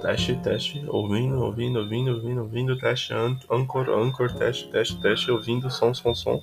Teste, teste, ouvindo, ouvindo, ouvindo, ouvindo, ouvindo, teste, an- Anchor, Anchor, teste, teste, teste, ouvindo, som, som, som.